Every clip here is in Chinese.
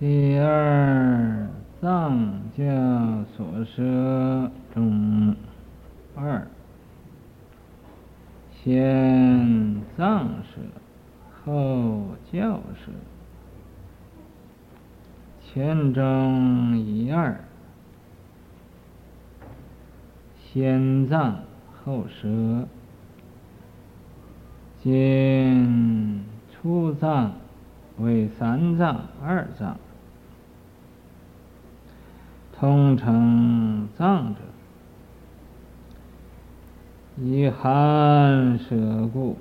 第二藏教所舍中二，先藏舍，后教舍，前中一二，先藏后舍，今初藏为三藏二藏。通称藏者，以寒舍故。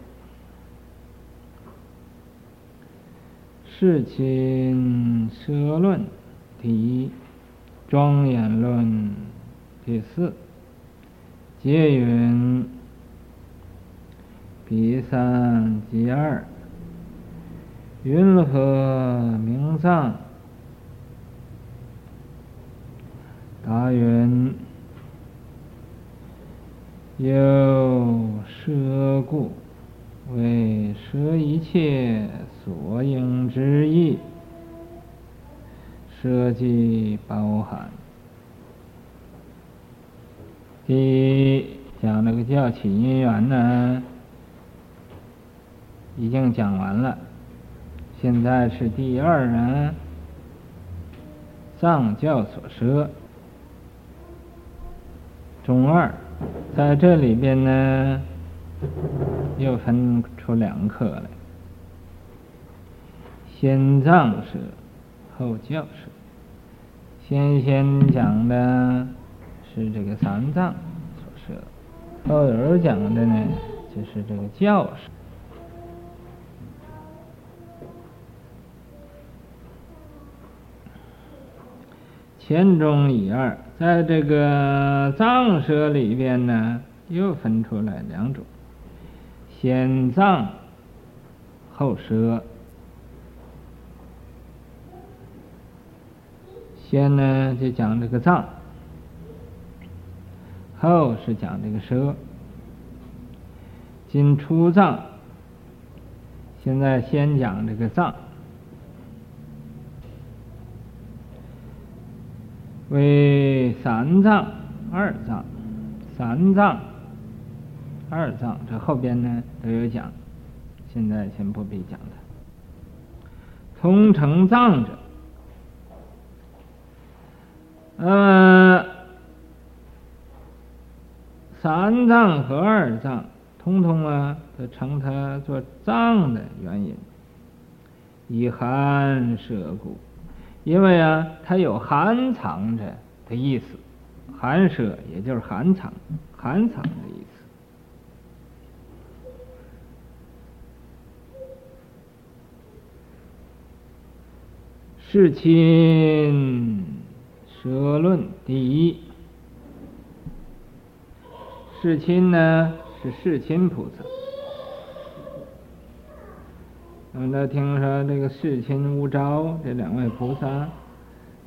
世亲舍论第一，庄严论第四。皆云：比三即二，云何名藏？答云：有舍故，为舍一切所应之义，舍即包含。第一讲那个教起因缘呢，已经讲完了。现在是第二呢，藏教所舍。中二，在这里边呢，又分出两课来。先藏舍，后教舍。先先讲的是这个三藏所舍，后边讲的呢，就是这个教舍。前中一二。在这个藏舍里边呢，又分出来两种，先藏后舍。先呢就讲这个藏，后是讲这个舍。今出藏，现在先讲这个藏。为三藏、二藏、三藏、二藏，这后边呢都有讲，现在先不必讲了。通成藏者，呃，三藏和二藏，通通啊都称它做藏的原因，以含舍故。因为啊，它有含藏着的意思，含舍也就是含藏，含藏的意思。世亲舍论第一，世亲呢是世亲菩萨。我们都听说这个世亲无着这两位菩萨，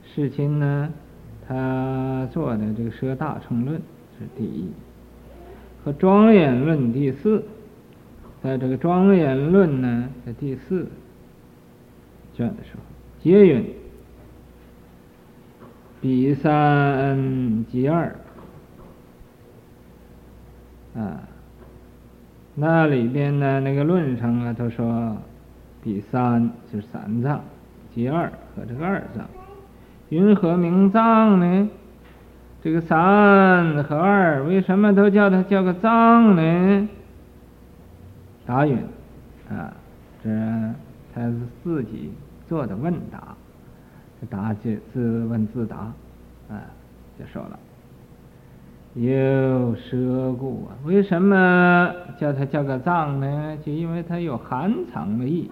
世亲呢，他做的这个《舍大乘论》是第一，和《庄严论》第四，在这个《庄严论》呢，在第四。卷的时候，皆云：比三即二，啊，那里边呢，那个论上啊，都说。第三是三藏，即二和这个二藏，云何名藏呢？这个三和二为什么都叫它叫个藏呢？答云：啊，这他是自己做的问答，答就自问自答，啊，就说了，有舍故啊，为什么叫它叫个藏呢？就因为它有含藏的意。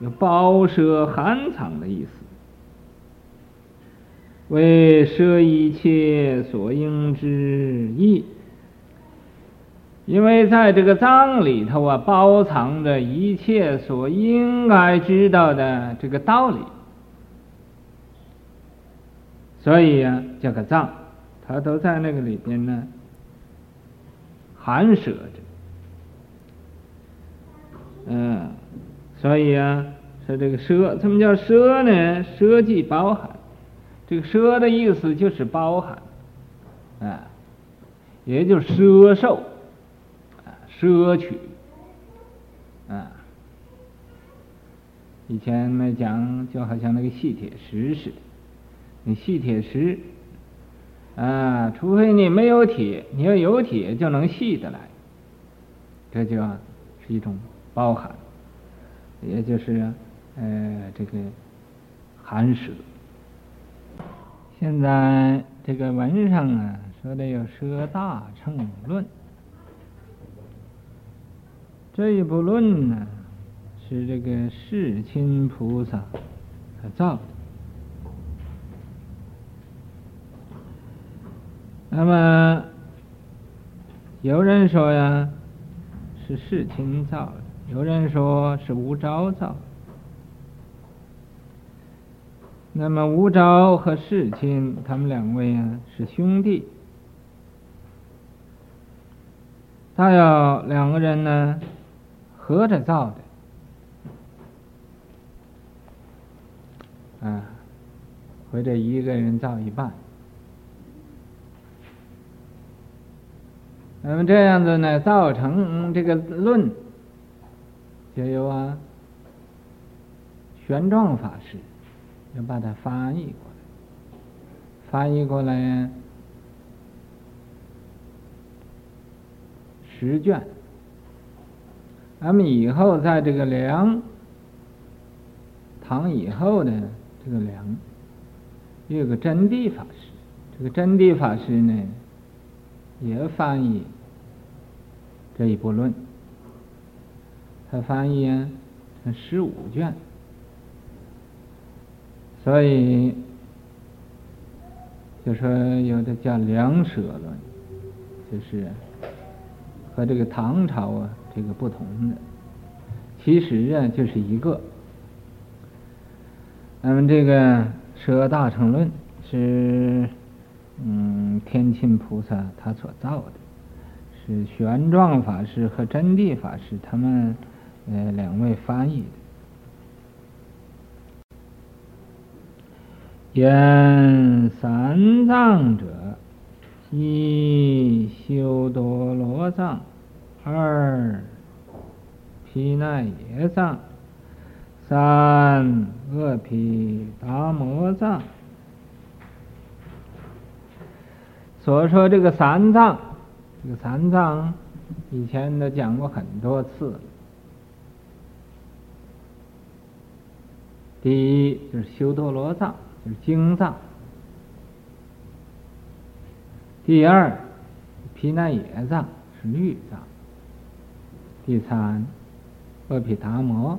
有包舍含藏的意思，为舍一切所应之义，因为在这个藏里头啊，包藏着一切所应该知道的这个道理，所以、啊，这个藏，它都在那个里边呢，含舍着，嗯。所以啊，说这个奢，什么叫奢呢？奢即包含，这个奢的意思就是包含，啊，也就是奢受，啊，奢取，啊。以前没讲，就好像那个细铁石似的，那细铁石，啊，除非你没有铁，你要有铁就能细得来，这就是一种包含，也就是呃这个含舍。现在这个文上啊说的有《摄大乘论》，这一部论呢。是这个世亲菩萨他造的。那么有人说呀，是世亲造的；有人说是无着造。那么无着和世亲，他们两位啊是兄弟，他要两个人呢合着造的。啊，或者一个人造一半，那么这样子呢，造成这个论，就由啊玄奘法师要把它翻译过来，翻译过来十卷，那么以后在这个梁唐以后的。这个梁，有个真谛法师，这个真谛法师呢，也翻译这一部论，他翻译啊，成十五卷，所以就说有的叫梁舍论，就是和这个唐朝啊这个不同的，其实啊就是一个。那么这个《舍大乘论》是，嗯，天亲菩萨他所造的，是玄奘法师和真谛法师他们呃两位翻译的。言三藏者，一修多罗藏，二毗奈耶藏。三阿毗达摩藏，所说这个三藏，这个三藏以前都讲过很多次。第一就是修多罗藏，就是经藏；第二，毗奈耶藏是律藏；第三，阿毗达摩。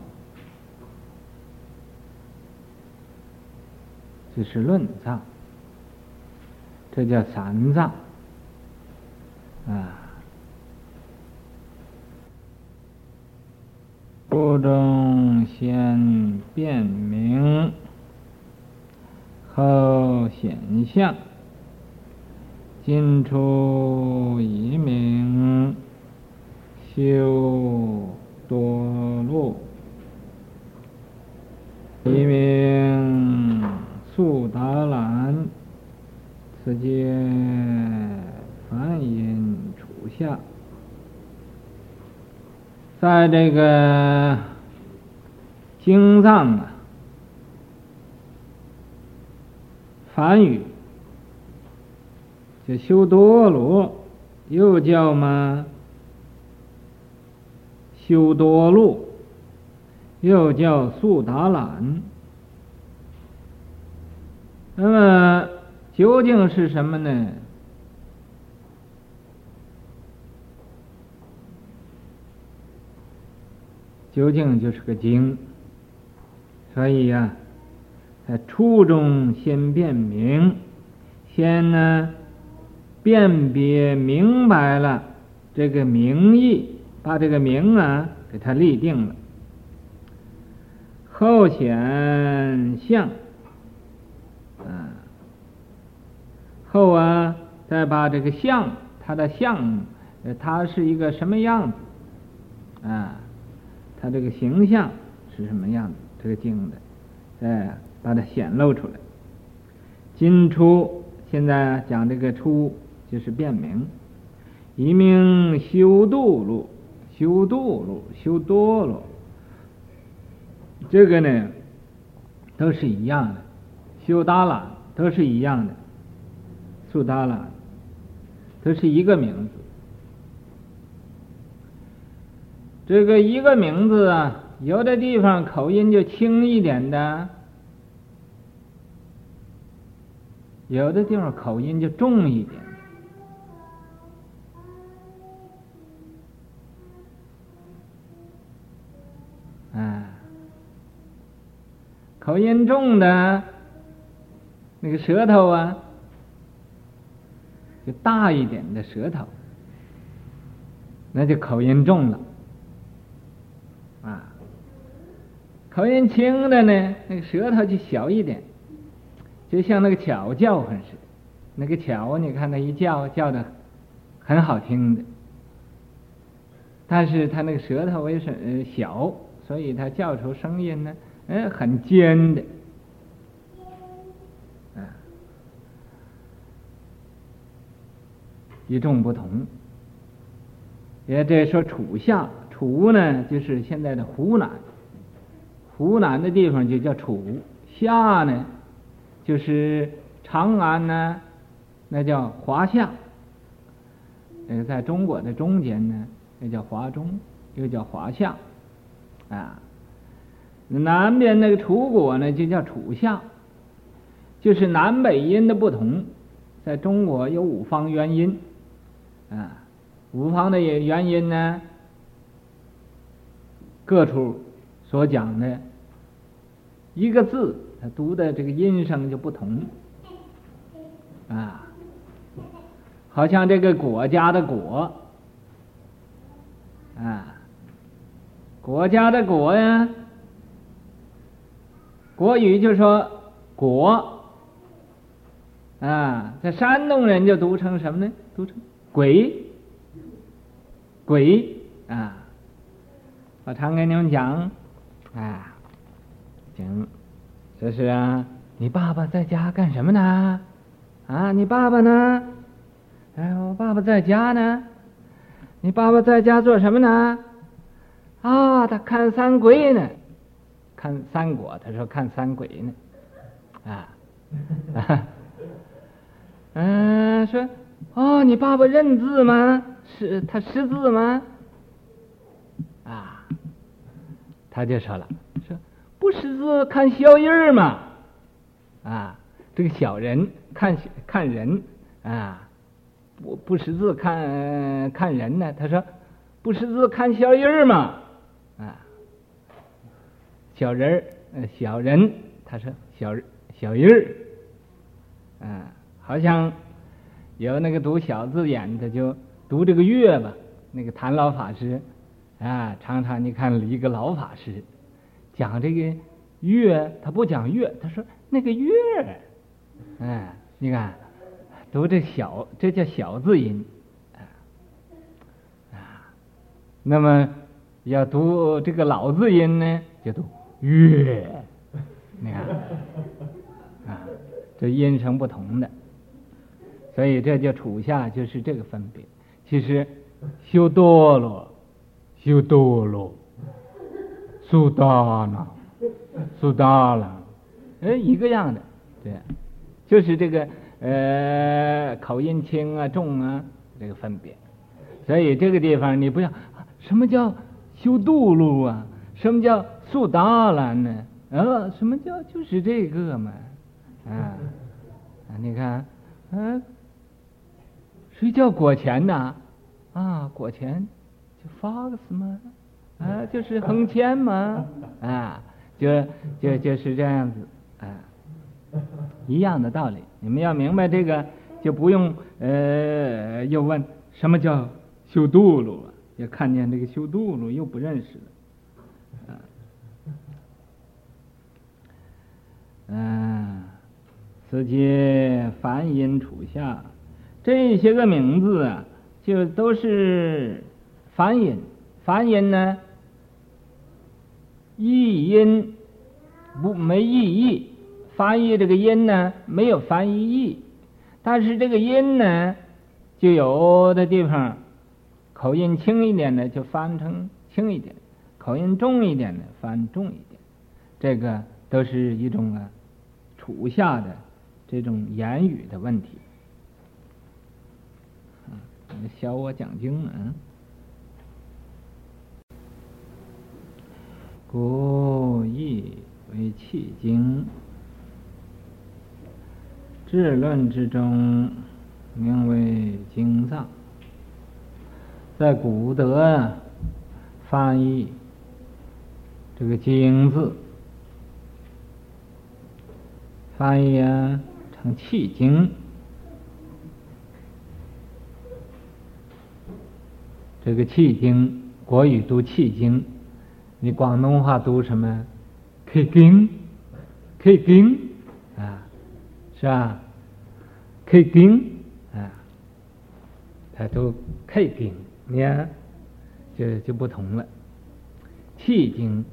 这是论藏，这叫三藏啊。不中先辨明，后显相，今出一名，修多路，一名。速达兰，此皆梵音处下，在这个经藏啊，梵语就修多罗，又叫嘛修多路，又叫速达兰。那么究竟是什么呢？究竟就是个经，所以呀、啊，在初中先辨明，先呢辨别明白了这个名义，把这个名啊给它立定了，后显相。嗯，后啊，再把这个相，它的相，它是一个什么样子？啊，它这个形象是什么样子？这个镜子，哎，把它显露出来。今初现在讲这个初就是变名，一名修度路，修度路，修多罗，这个呢都是一样的，修达了都是一样的，苏达了都是一个名字。这个一个名字啊，有的地方口音就轻一点的，有的地方口音就重一点。啊，口音重的，那个舌头啊，就大一点的舌头，那就口音重了。口音轻的呢，那个舌头就小一点，就像那个巧叫唤似的。那个巧，你看它一叫，叫的很好听的，但是他那个舌头为什么小，所以他叫出声音呢，哎，很尖的。啊，与众不同。也这说楚夏。楚呢，就是现在的湖南，湖南的地方就叫楚。夏呢，就是长安呢，那叫华夏。那个在中国的中间呢，那叫华中，又叫华夏。啊，南边那个楚国呢，就叫楚夏，就是南北音的不同。在中国有五方元音，啊，五方的元音呢。各处所讲的一个字，它读的这个音声就不同啊，好像这个国家的国啊，国家的国呀，国语就说国啊，在山东人就读成什么呢？读成鬼，鬼啊。我常跟你们讲，啊，行，这是啊，你爸爸在家干什么呢？啊，你爸爸呢？哎，我爸爸在家呢。你爸爸在家做什么呢？啊，他看三鬼呢，看三国。他说看三鬼呢，啊，嗯、啊，说，哦，你爸爸认字吗？识他识字吗？啊。他就说了，说不识字看小印儿嘛，啊，这个小人看看人啊，不不识字看看人呢。他说不识字看小印儿嘛，啊，小人儿小人，他说小小人儿，啊，好像有那个读小字眼的就读这个月吧，那个谭老法师。啊，常常你看一个老法师讲这个月，他不讲月，他说那个月，哎，你看读这小，这叫小字音，啊，那么要读这个老字音呢，就读月，你看，啊，这音声不同的，所以这就楚夏就是这个分别。其实修多罗。修多罗，苏达那，苏达了，哎，一个样的，对，就是这个呃口音轻啊重啊这个分别，所以这个地方你不要什么叫修度路啊，什么叫苏达了呢？呃，什么叫就是这个嘛，啊，你看，嗯、谁叫果钱呐？啊，果钱。Fox 吗？啊，就是横签吗？啊，就就就是这样子啊，一样的道理。你们要明白这个，就不用呃又问什么叫修度路了，也看见这个修度路又不认识了。啊，嗯，此皆梵音楚夏，这些个名字啊，就都是。梵音，梵音呢，译音不没意义，翻译这个音呢没有翻译义，但是这个音呢，就有的地方口音轻一点的就翻成轻一点，口音重一点的翻重一点，这个都是一种啊处下的这种言语的问题。啊，小我讲经啊。故意为气经，治论之中名为经藏。在古德，翻译这个“经”字，翻译成气经。这个气经，国语读气经。你广东话读什么？气经，气经啊，是吧？气经啊，他读气经，你看就就不同了。气经，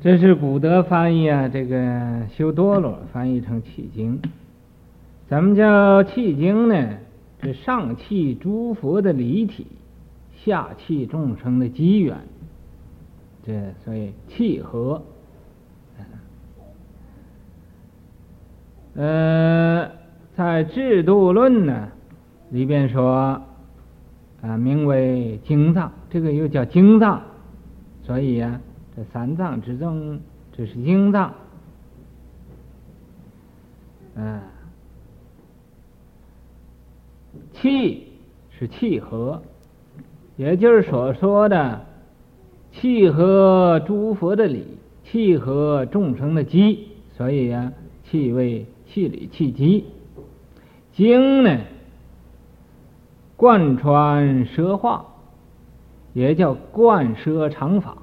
这是古德翻译啊，这个修多罗翻译成气经。咱们叫气经呢？这上气诸佛的离体，下气众生的机缘。这所以契合，呃，在制度论呢里边说啊，名为经藏，这个又叫经藏，所以、啊，这三藏之中，这是经藏，嗯，气是气合，也就是所说的。契合诸佛的理，契合众生的机，所以呀、啊，契为气理气机。经呢，贯穿奢化，也叫贯摄常法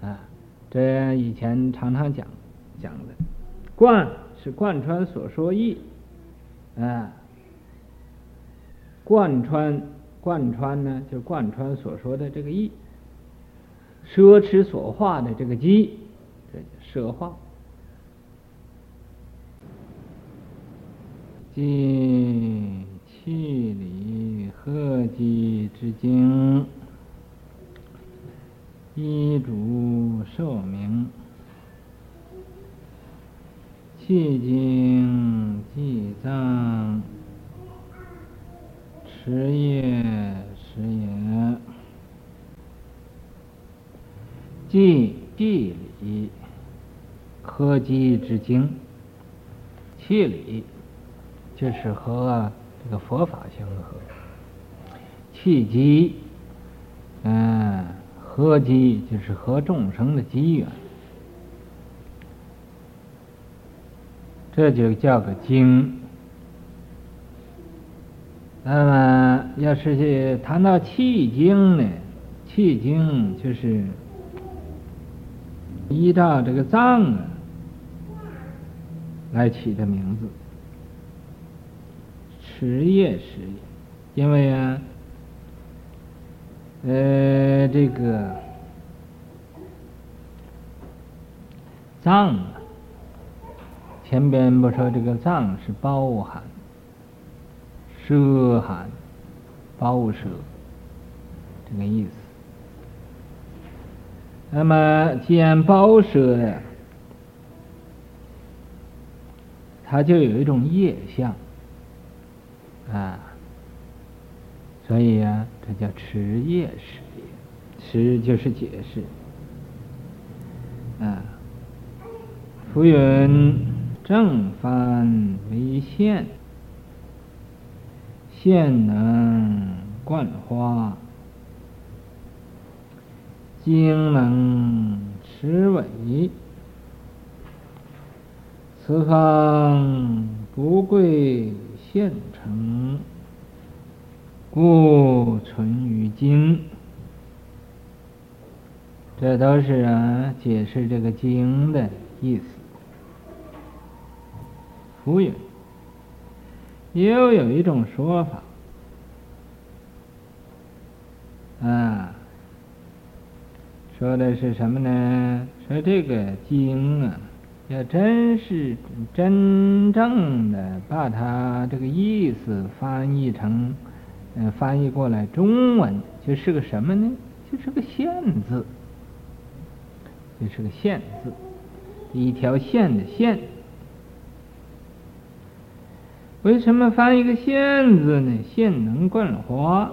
啊。这以前常常讲讲的，贯是贯穿所说意啊，贯穿贯穿呢，就贯穿所说的这个意。奢侈所化的这个机，这叫奢化。尽气里合机之精，医主寿命，气精既脏，迟业时也。即地理合机之精，气理就是和这个佛法相合，气机，嗯，合机就是和众生的机缘，这就叫个精。那么，要是去谈到气经呢，气经就是。依照这个藏啊来起的名字，持业实也，因为啊，呃，这个藏啊，前边不说这个藏是包含、摄含、包摄这个意思。那么，既然包摄呀，它就有一种业相啊，所以、啊，这叫持业实也。持就是解释啊。浮云正幡为线，线能贯花。经能持尾，此方不贵现成，故存于经。这都是啊，解释这个经的意思。浮云，又有一种说法，说的是什么呢？说这个经啊，要真是真正的把它这个意思翻译成，翻译过来中文，就是个什么呢？就是个线字，就是个线字，一条线的线。为什么翻一个线字呢？线能贯花，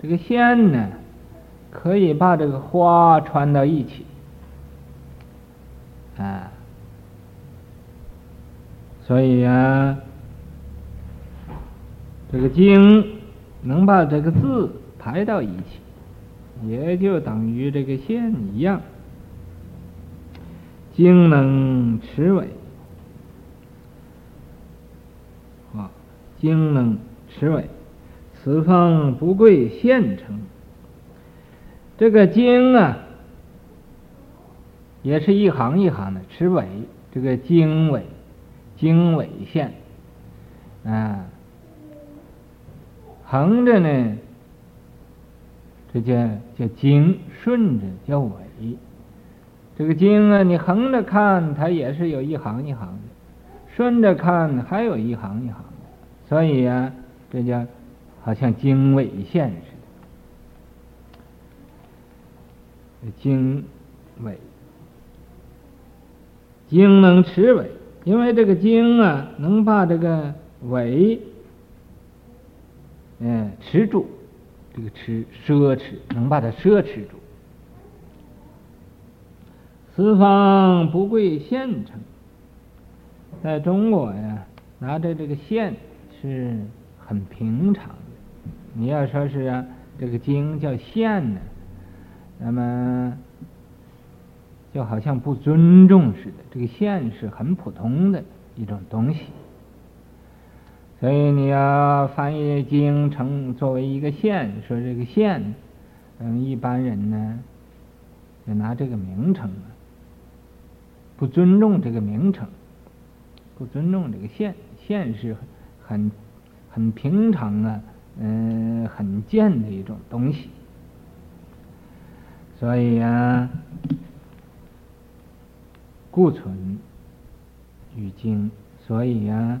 这个线呢，可以把这个花穿到一起，啊，所以呀、啊，这个经能把这个字排到一起，也就等于这个线一样，经能持纬。经能持尾，此方不贵线成。这个经啊，也是一行一行的持尾，这个经纬，经纬线，啊，横着呢，这叫叫经，顺着叫纬。这个经啊，你横着看，它也是有一行一行的；顺着看，还有一行一行的。所以、啊，这叫好像经纬线似的。经纬，经能持尾，因为这个经啊，能把这个尾，嗯，持住。这个持，奢侈，能把它奢侈住。四方不贵县城，在中国呀，拿着这个县。是很平常的。你要说是啊，这个经叫县呢，那么就好像不尊重似的。这个线是很普通的一种东西，所以你要翻译经成作为一个县，说这个县，嗯，一般人呢就拿这个名称啊，不尊重这个名称，不尊重这个县，县是。很很平常啊，嗯，很贱的一种东西，所以呀，固存于经，所以呀，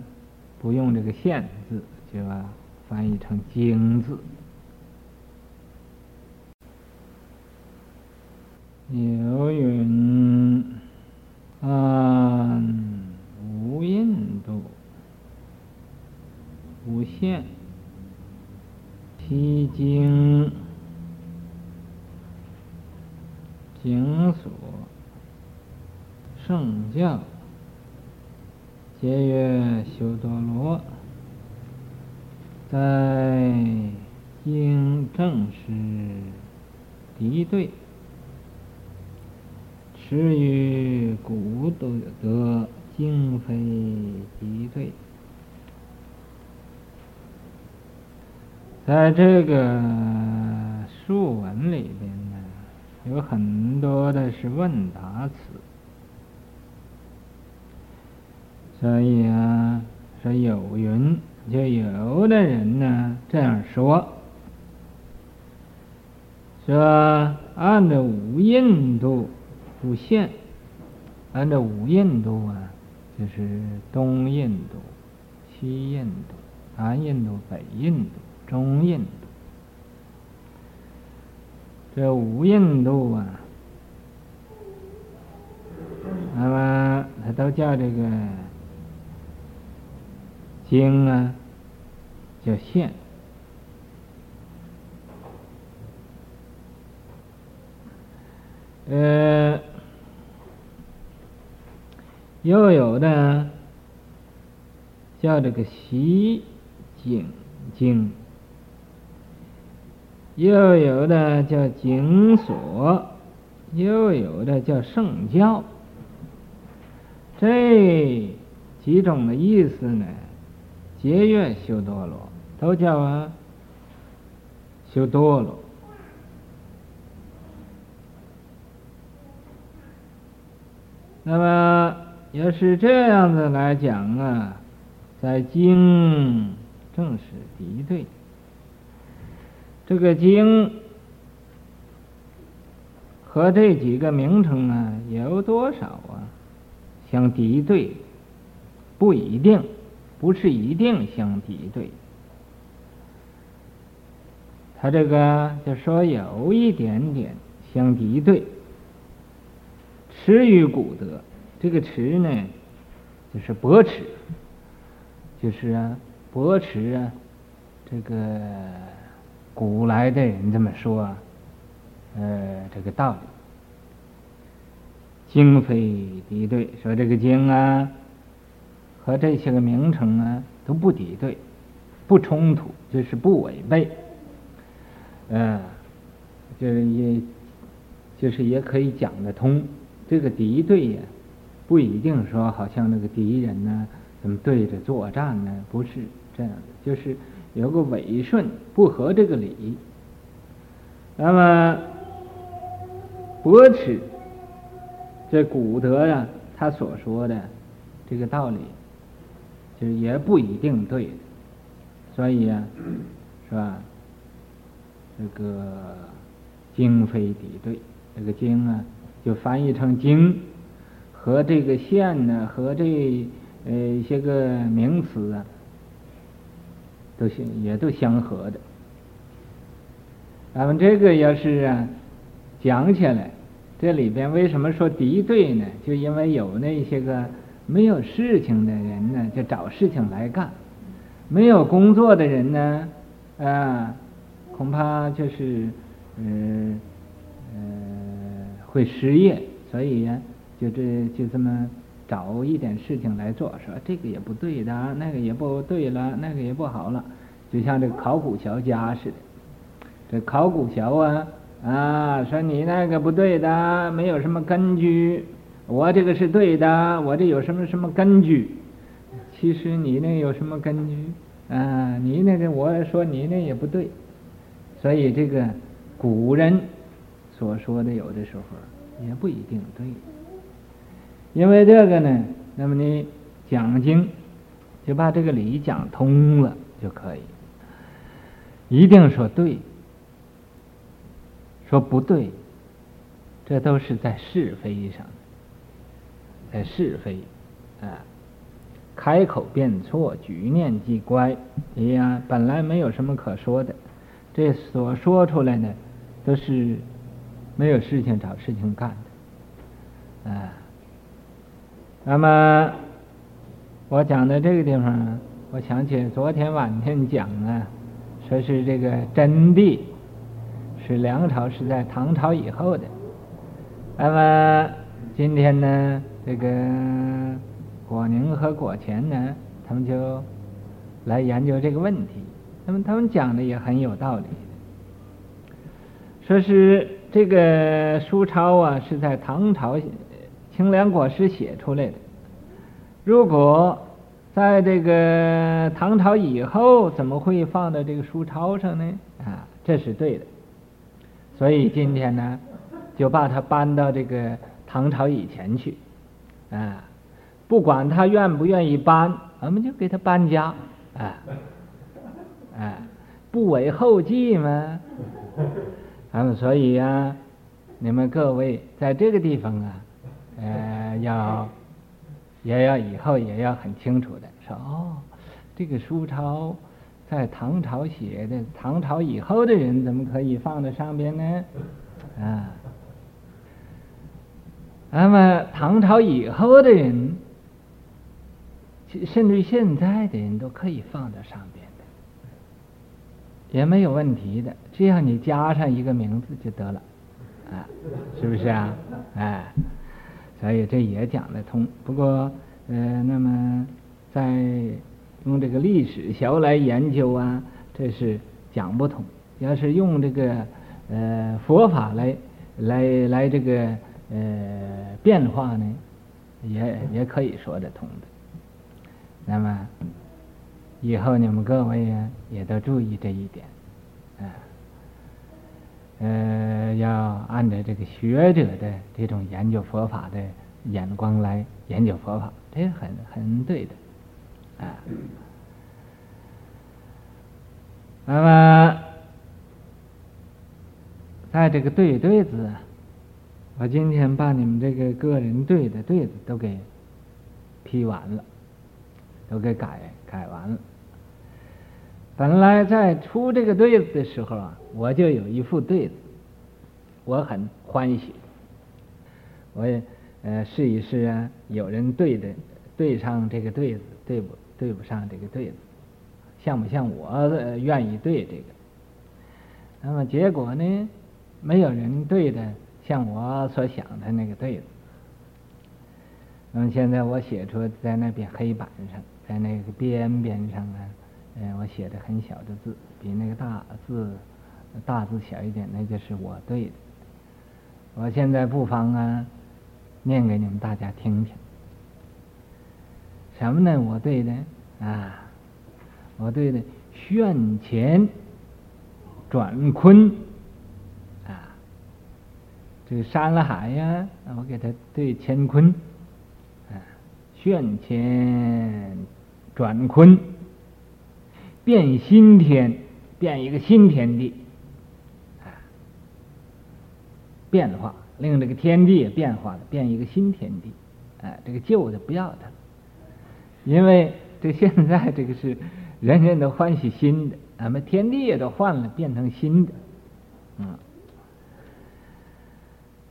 不用这个现字，就啊翻译成经字。有云安无印度。无限，体经，经所，圣教，皆曰修多罗，在经正是敌对，持于古德，经非敌对。在这个书文里边呢，有很多的是问答词，所以啊，说有云，就有的人呢这样说，说按照五印度五线，按照五印度啊，就是东印度、西印度、南印度、北印度。中印，这五印度啊，那么它都叫这个经啊，叫线。呃，又有的叫这个习景经。又有的叫经所，又有的叫圣教，这几种的意思呢，皆曰修多罗，都叫啊修多罗。那么要是这样子来讲啊，在经正是敌对。这个经和这几个名称啊有多少啊相敌对？不一定，不是一定相敌对。他这个就说有一点点相敌对。持与古德，这个持呢，就是驳持，就是啊，驳持啊，这个古来的人这么说，呃，这个道理，经非敌对，说这个经啊，和这些个名称啊都不敌对，不冲突，就是不违背，呃，就是也，就是也可以讲得通。这个敌对呀，不一定说好像那个敌人呢，怎么对着作战呢？不是这样的，就是有个违顺，不合这个理。那么驳持这古德呀，他所说的这个道理，就也不一定对。所以呀，是吧？这个经非敌对，这个经啊。就翻译成经，和这个线呢，和这呃一些个名词啊，都相也都相合的。咱们这个要是啊讲起来，这里边为什么说敌对呢？就因为有那些个没有事情的人呢，就找事情来干；没有工作的人呢，啊，恐怕就是嗯嗯。会失业，所以呀，就这就这么找一点事情来做，说这个也不对的，那个也不对了，那个也不好了，就像这考古学家似的。这考古学啊啊，说你那个不对的，没有什么根据，我这个是对的，我这有什么什么根据？其实你那有什么根据啊？你那个我说你那也不对，所以这个古人。所说的有的时候也不一定对，因为这个呢，那么你讲经就把这个理讲通了就可以，一定说对，说不对，这都是在是非上，在是非啊，开口便错，举念即乖，哎呀，本来没有什么可说的，这所说出来的都是。没有事情找事情干的，啊，那么我讲的这个地方，我想起昨天晚上讲啊，说是这个真谛是梁朝是在唐朝以后的，那么今天呢，这个果宁和果干呢，他们就来研究这个问题，那么他们讲的也很有道理，说是。这个书抄啊，是在唐朝清凉果师写出来的。如果在这个唐朝以后，怎么会放到这个书抄上呢？啊，这是对的。所以今天呢，就把它搬到这个唐朝以前去。啊，不管他愿不愿意搬，我们就给他搬家。啊，啊，不为后继吗？那 么所以呀、啊，你们各位在这个地方啊，呃，要也要以后也要很清楚的说哦，这个书抄在唐朝写的，唐朝以后的人怎么可以放在上边呢？啊，那么唐朝以后的人，甚至现在的人都可以放在上边。也没有问题的，只要你加上一个名字就得了，啊，是不是啊？哎，所以这也讲得通。不过，呃，那么在用这个历史学来研究啊，这是讲不通。要是用这个呃佛法来来来这个呃变化呢，也也可以说得通的。那么。以后你们各位呀，也都注意这一点，呃，要按照这个学者的这种研究佛法的眼光来研究佛法，这很很对的，啊。那么，在这个“对对”子，我今天把你们这个个人对的对子都给批完了，都给改改完了。本来在出这个对子的时候啊，我就有一副对子，我很欢喜。我也呃试一试啊，有人对的对上这个对子，对不对不上这个对子，像不像我愿意对这个？那么结果呢，没有人对的像我所想的那个对子。那么现在我写出在那边黑板上，在那个边边上啊。嗯，我写的很小的字，比那个大字大字小一点，那就是我对的。我现在不妨啊，念给你们大家听听。什么呢？我对的啊，我对的旋乾转坤啊，这个山了海呀，我给他对乾坤啊，旋乾转坤。变新天，变一个新天地，啊，变化令这个天地也变化了，变一个新天地，啊，这个旧的不要它，因为这现在这个是人人都欢喜新的，俺们天地也都换了，变成新的，嗯，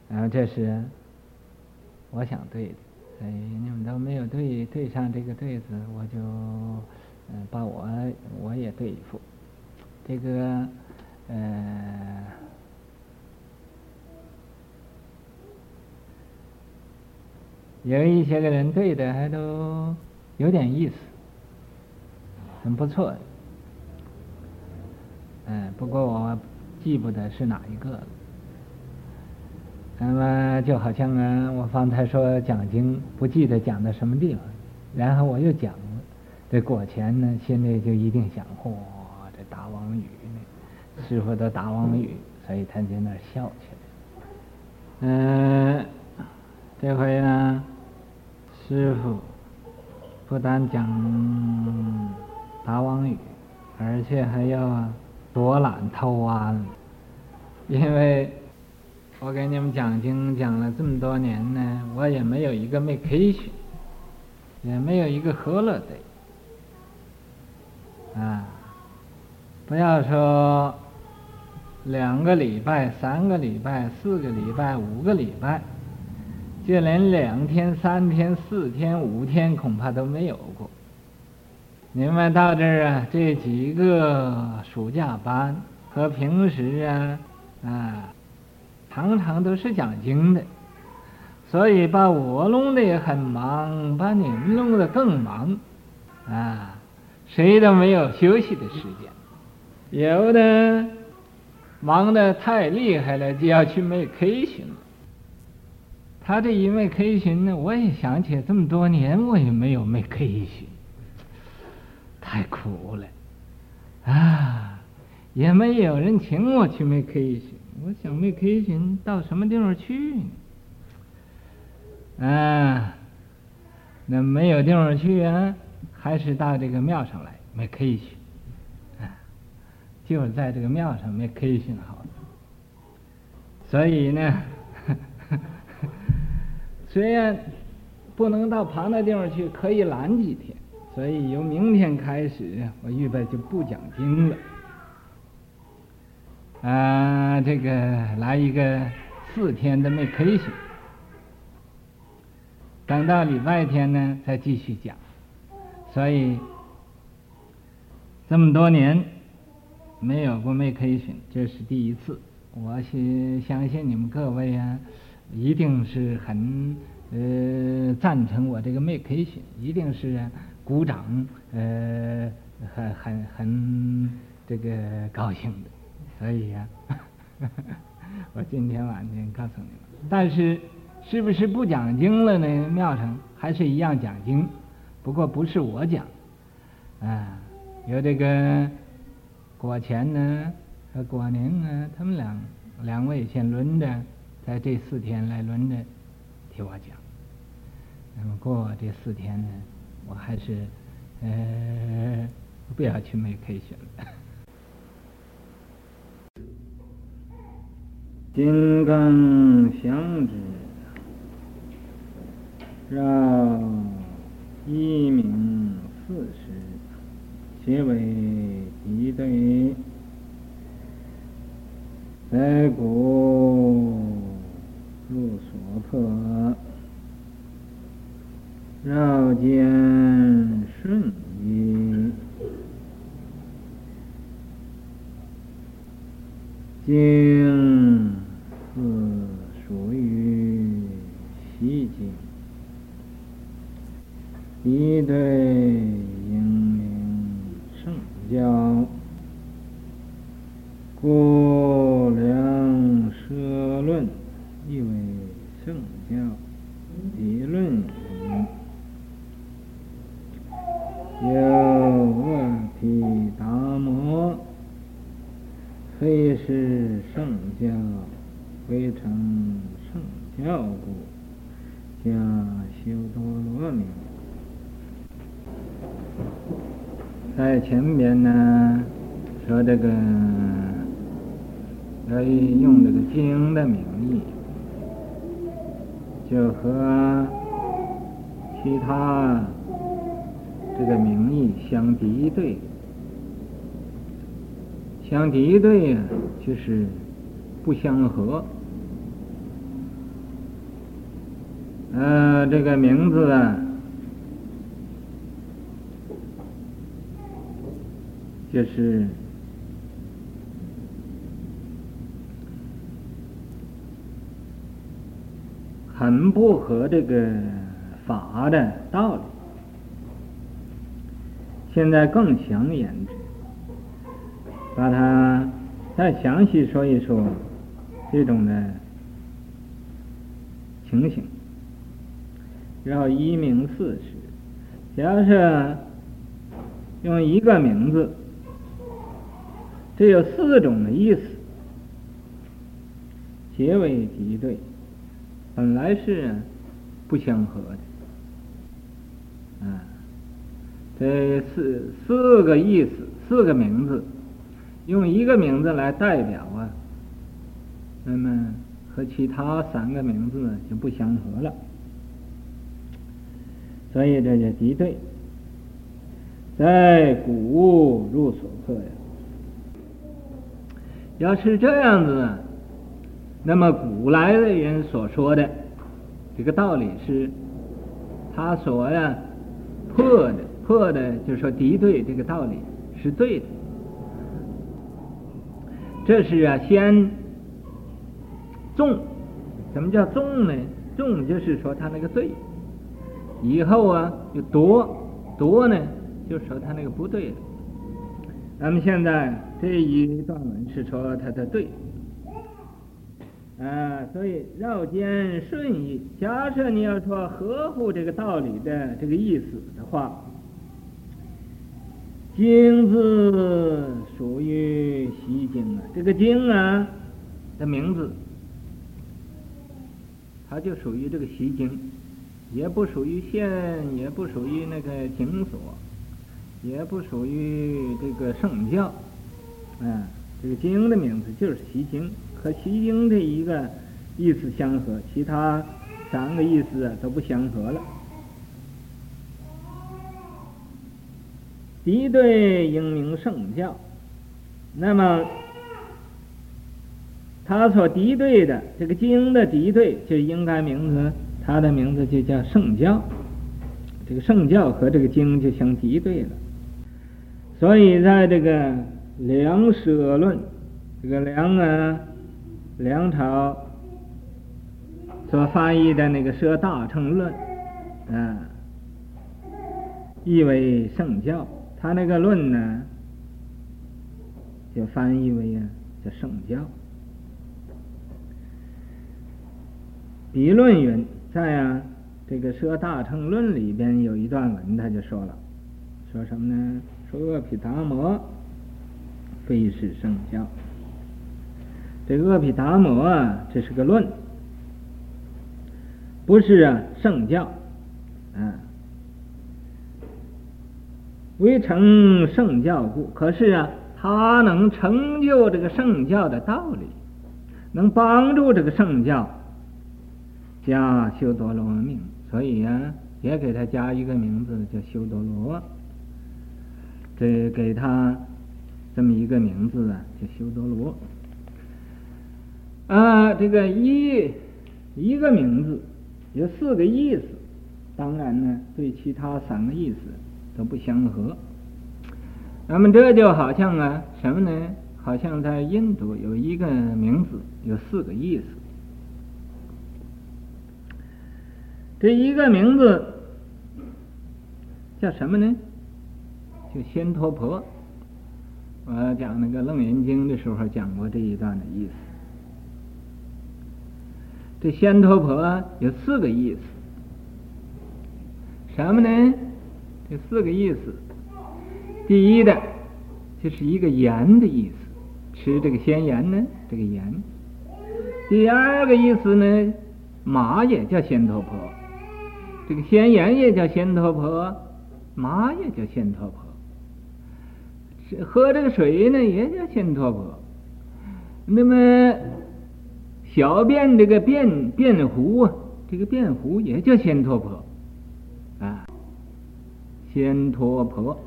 然后这是我想对的，所以你们都没有对对上这个对子，我就。嗯，把我我也对付，这个呃，有一些个人对的还都有点意思，很不错。嗯，不过我记不得是哪一个了。那么就好像啊，我方才说讲经，不记得讲到什么地方，然后我又讲。这果前呢，心里就一定想：嚯、哦，这大王语呢，师傅的大王语，所以他在那儿笑起来。嗯、呃，这回呢，师傅不但讲大王语，而且还要躲懒偷安。因为我给你们讲经讲了这么多年呢，我也没有一个没可以选，也没有一个合了的。啊，不要说两个礼拜、三个礼拜、四个礼拜、五个礼拜，就连两天、三天、四天、五天，恐怕都没有过。你们到这儿啊，这几个暑假班和平时啊，啊，常常都是讲经的，所以把我弄得也很忙，把你们弄得更忙，啊。谁都没有休息的时间，有的忙得太厉害了，就要去没 K 巡了。他这一没 K 巡呢，我也想起这么多年我也没有没 K 巡，太苦了啊！也没有人请我去没 K 巡，我想没 K 巡到什么地方去呢？啊，那没有地方去啊。还是到这个庙上来没可以去，啊，就是在这个庙上没可以去好。所以呢，虽然不能到旁的地方去，可以拦几天。所以由明天开始，我预备就不讲经了。啊，这个来一个四天的没可以去，等到礼拜天呢，再继续讲。所以这么多年没有过没可以选，这是第一次。我是相信你们各位啊，一定是很呃赞成我这个没可以选，一定是鼓掌呃很很很这个高兴的。所以呀、啊，我今天晚上告诉你们，但是是不是不讲经了呢？庙上还是一样讲经。不过不是我讲，啊，有这个果前呢和果宁啊，他们两两位先轮着，在这四天来轮着替我讲。那么过这四天呢，我还是呃不要去没 K 选了。金刚相之，绕一名四时，皆为敌对。在古入所破，绕见顺意，经一对英灵圣教，故敌对呀，就是不相合。呃，这个名字啊，就是很不合这个法的道理。现在更详言之，把它再详细说一说这种的情形。然后一名四时，假设用一个名字，这有四种的意思，结为敌对，本来是不相合的。啊，这四四个意思，四个名字，用一个名字来代表啊，那么和其他三个名字就不相合了。所以这就敌对，在古物入所破呀。要是这样子，那么古来的人所说的这个道理是，他所呀破的破的，就说敌对这个道理是对的。这是啊，先纵，什么叫纵呢？纵就是说他那个对。以后啊，就夺夺呢，就说他那个不对了。那么现在这一段文是说他的对，啊，所以绕肩顺意。假设你要说合乎这个道理的这个意思的话，经字属于西经啊，这个经啊的名字，它就属于这个西经。也不属于县，也不属于那个警所，也不属于这个圣教，嗯，这个经的名字就是西经，和西经的一个意思相合，其他三个意思都不相合了。敌对英明圣教，那么他所敌对的这个经的敌对就应该名字。他的名字就叫圣教，这个圣教和这个经就相敌对了，所以在这个梁舍论，这个梁啊，梁朝所翻译的那个《舍大乘论》啊，译为圣教，他那个论呢，就翻译为啊叫圣教，比论云。在啊，这个《摄大乘论》里边有一段文，他就说了，说什么呢？说阿毗达摩非是圣教。这个阿毗达摩啊，这是个论，不是啊圣教，啊，未成圣教故。可是啊，他能成就这个圣教的道理，能帮助这个圣教加修多罗命，所以呀、啊，也给他加一个名字叫修多罗。这给他这么一个名字啊，叫修多罗。啊，这个一一个名字有四个意思，当然呢，对其他三个意思都不相合。那么这就好像啊，什么呢？好像在印度有一个名字有四个意思。这一个名字叫什么呢？叫仙陀婆。我讲那个《楞严经》的时候讲过这一段的意思。这仙陀婆有四个意思，什么呢？这四个意思，第一的，就是一个盐的意思，吃这个鲜盐呢，这个盐。第二个意思呢，马也叫仙陀婆，这个鲜盐也叫仙陀婆，马也叫仙陀婆。喝这个水呢，也叫仙陀婆。那么小便这个便便壶啊，这个便壶也叫仙陀婆啊，仙陀婆。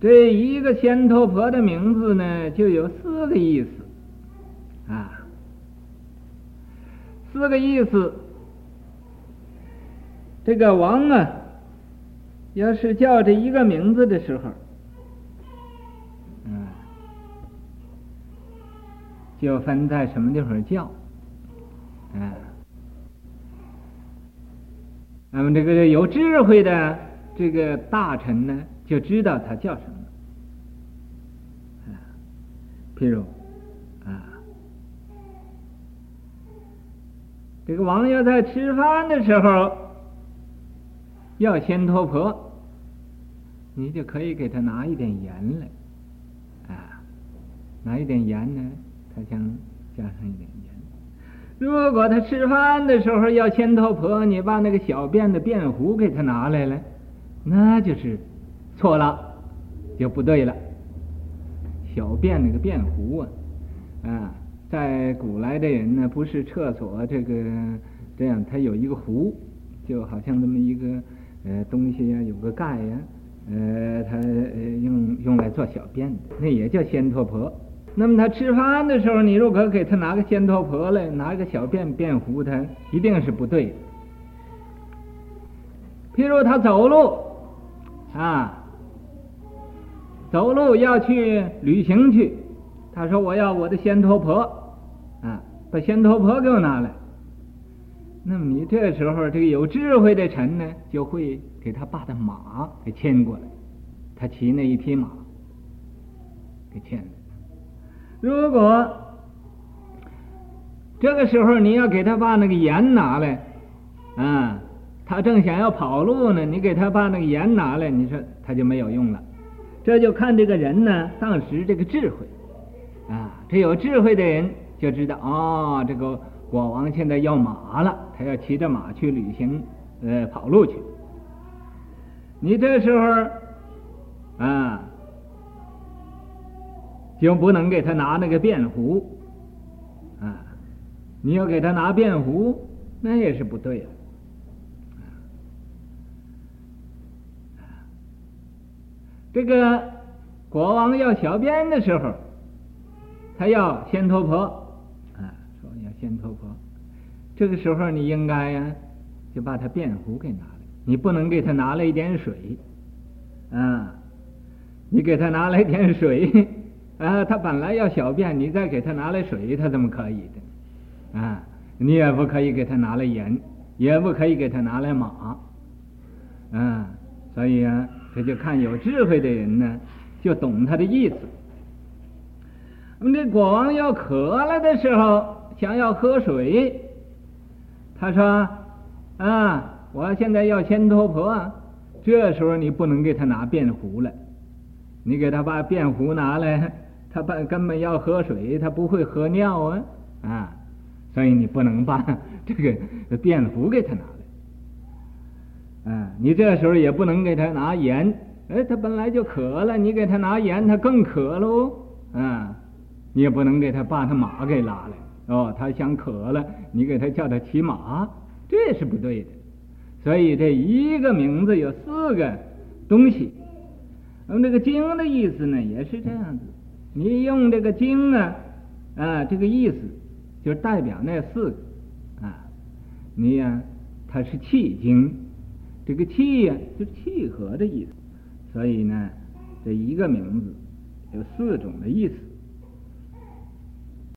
这一个仙头婆的名字呢，就有四个意思啊，四个意思。这个王啊。要是叫这一个名字的时候，嗯，就分在什么地方叫，嗯，那么这个有智慧的这个大臣呢，就知道他叫什么，啊，譬如啊，这个王爷在吃饭的时候要仙陀婆。你就可以给他拿一点盐来，啊，拿一点盐呢，他想加上一点盐。如果他吃饭的时候要仙陀婆，你把那个小便的便壶给他拿来了，那就是错了，就不对了。小便那个便壶啊，啊，在古来的人呢，不是厕所这个这样，它有一个壶，就好像这么一个呃东西呀，有个盖呀。呃，他用用来做小便的，那也叫仙陀婆。那么他吃饭的时候，你如果给他拿个仙陀婆来，拿个小便便壶，他一定是不对的。譬如他走路啊，走路要去旅行去，他说我要我的仙托婆啊，把仙托婆给我拿来。那么你这时候，这个有智慧的臣呢，就会给他爸的马给牵过来，他骑那一匹马给牵来。如果这个时候你要给他把那个盐拿来，啊，他正想要跑路呢，你给他把那个盐拿来，你说他就没有用了。这就看这个人呢，当时这个智慧，啊，这有智慧的人就知道，哦，这个。国王现在要马了，他要骑着马去旅行，呃，跑路去。你这时候啊，就不能给他拿那个便壶啊，你要给他拿便壶，那也是不对啊。这个国王要小便的时候，他要仙陀婆啊，说要。仙陀婆，这个时候你应该呀，就把他便壶给拿来。你不能给他拿来一点水，啊，你给他拿来点水，啊，他本来要小便，你再给他拿来水，他怎么可以的？啊，你也不可以给他拿来盐，也不可以给他拿来马，啊，所以啊，这就看有智慧的人呢，就懂他的意思。那么这国王要渴了的时候。想要喝水，他说：“啊，我现在要仙陀婆。”这时候你不能给他拿便壶了，你给他把便壶拿来，他本根本要喝水，他不会喝尿啊啊！所以你不能把这个便壶给他拿来。啊，你这时候也不能给他拿盐，哎，他本来就渴了，你给他拿盐，他更渴喽啊！你也不能给他把他马给拉来哦，他想渴了，你给他叫他骑马，这是不对的。所以这一个名字有四个东西。那么这个经的意思呢，也是这样子。你用这个经啊，啊，这个意思就代表那四个啊。你呀、啊，它是气经，这个契呀、就是契合的意思。所以呢，这一个名字有四种的意思。